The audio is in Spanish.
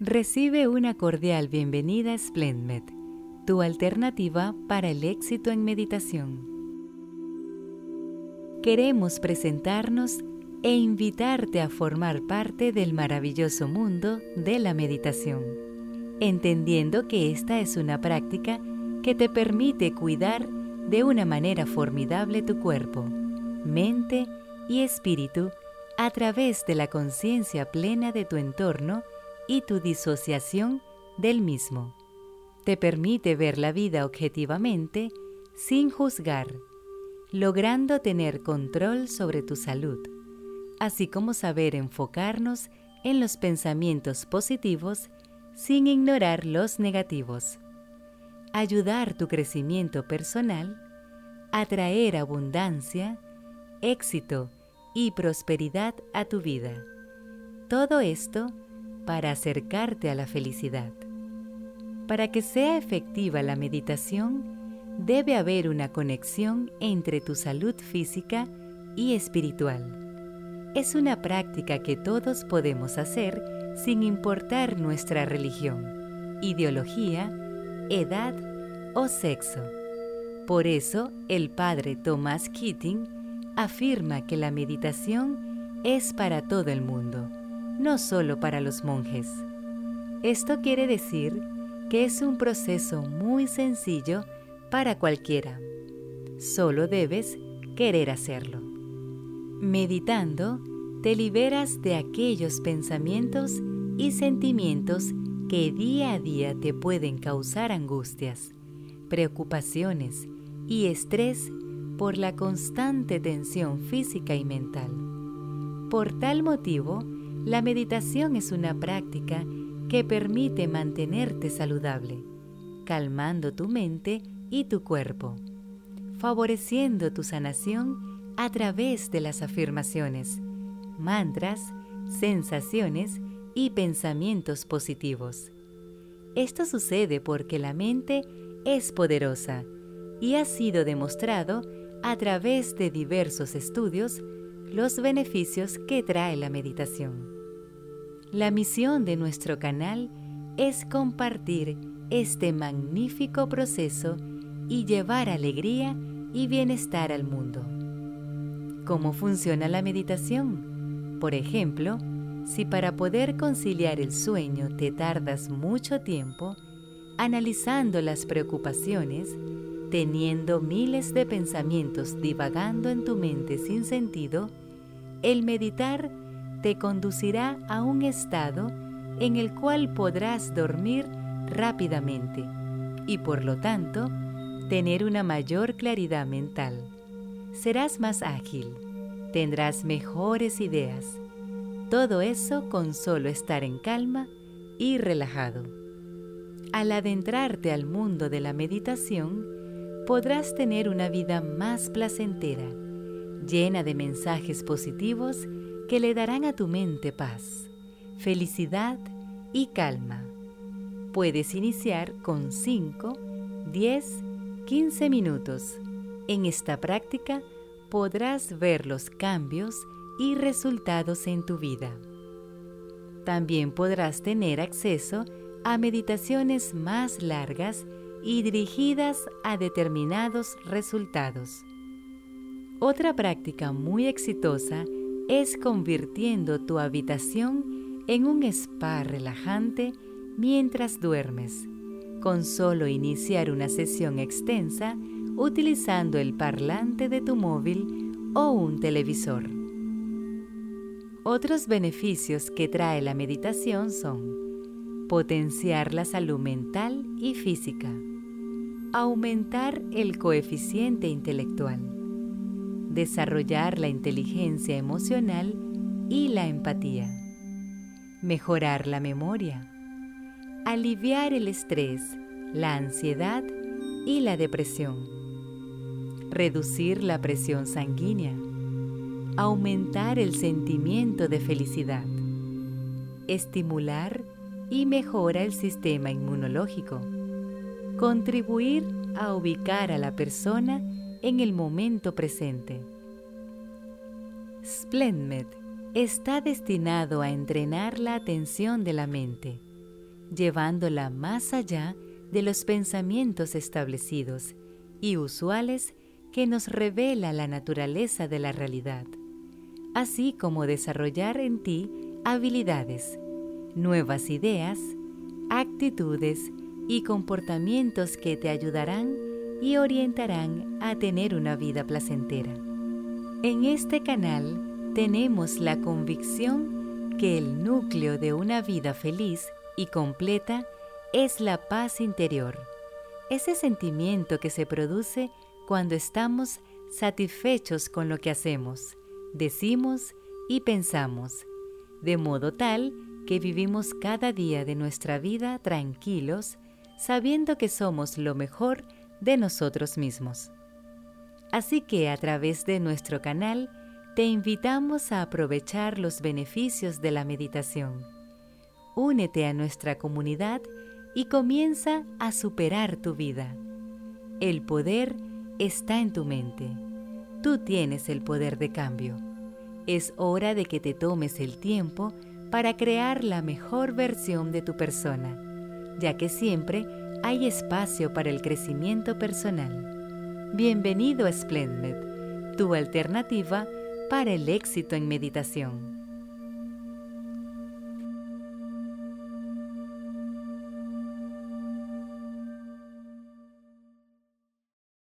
Recibe una cordial bienvenida a Splendmed, tu alternativa para el éxito en meditación. Queremos presentarnos e invitarte a formar parte del maravilloso mundo de la meditación, entendiendo que esta es una práctica que te permite cuidar de una manera formidable tu cuerpo, mente y espíritu a través de la conciencia plena de tu entorno y tu disociación del mismo. Te permite ver la vida objetivamente sin juzgar, logrando tener control sobre tu salud, así como saber enfocarnos en los pensamientos positivos sin ignorar los negativos. Ayudar tu crecimiento personal, atraer abundancia, éxito y prosperidad a tu vida. Todo esto para acercarte a la felicidad. Para que sea efectiva la meditación, debe haber una conexión entre tu salud física y espiritual. Es una práctica que todos podemos hacer sin importar nuestra religión, ideología, edad o sexo. Por eso, el padre Thomas Keating afirma que la meditación es para todo el mundo no solo para los monjes. Esto quiere decir que es un proceso muy sencillo para cualquiera. Solo debes querer hacerlo. Meditando, te liberas de aquellos pensamientos y sentimientos que día a día te pueden causar angustias, preocupaciones y estrés por la constante tensión física y mental. Por tal motivo, la meditación es una práctica que permite mantenerte saludable, calmando tu mente y tu cuerpo, favoreciendo tu sanación a través de las afirmaciones, mantras, sensaciones y pensamientos positivos. Esto sucede porque la mente es poderosa y ha sido demostrado a través de diversos estudios los beneficios que trae la meditación. La misión de nuestro canal es compartir este magnífico proceso y llevar alegría y bienestar al mundo. ¿Cómo funciona la meditación? Por ejemplo, si para poder conciliar el sueño te tardas mucho tiempo, analizando las preocupaciones, teniendo miles de pensamientos divagando en tu mente sin sentido, el meditar te conducirá a un estado en el cual podrás dormir rápidamente y por lo tanto tener una mayor claridad mental. Serás más ágil, tendrás mejores ideas. Todo eso con solo estar en calma y relajado. Al adentrarte al mundo de la meditación, podrás tener una vida más placentera, llena de mensajes positivos que le darán a tu mente paz, felicidad y calma. Puedes iniciar con 5, 10, 15 minutos. En esta práctica podrás ver los cambios y resultados en tu vida. También podrás tener acceso a meditaciones más largas y dirigidas a determinados resultados. Otra práctica muy exitosa es convirtiendo tu habitación en un spa relajante mientras duermes, con solo iniciar una sesión extensa utilizando el parlante de tu móvil o un televisor. Otros beneficios que trae la meditación son potenciar la salud mental y física, aumentar el coeficiente intelectual, desarrollar la inteligencia emocional y la empatía, mejorar la memoria, aliviar el estrés, la ansiedad y la depresión, reducir la presión sanguínea, aumentar el sentimiento de felicidad, estimular y mejora el sistema inmunológico, contribuir a ubicar a la persona en el momento presente. Splendmed está destinado a entrenar la atención de la mente, llevándola más allá de los pensamientos establecidos y usuales que nos revela la naturaleza de la realidad, así como desarrollar en ti habilidades, nuevas ideas, actitudes y comportamientos que te ayudarán y orientarán a tener una vida placentera. En este canal tenemos la convicción que el núcleo de una vida feliz y completa es la paz interior, ese sentimiento que se produce cuando estamos satisfechos con lo que hacemos, decimos y pensamos, de modo tal que vivimos cada día de nuestra vida tranquilos, sabiendo que somos lo mejor de nosotros mismos. Así que a través de nuestro canal te invitamos a aprovechar los beneficios de la meditación. Únete a nuestra comunidad y comienza a superar tu vida. El poder está en tu mente. Tú tienes el poder de cambio. Es hora de que te tomes el tiempo para crear la mejor versión de tu persona, ya que siempre hay espacio para el crecimiento personal. Bienvenido a Splendid, tu alternativa para el éxito en meditación.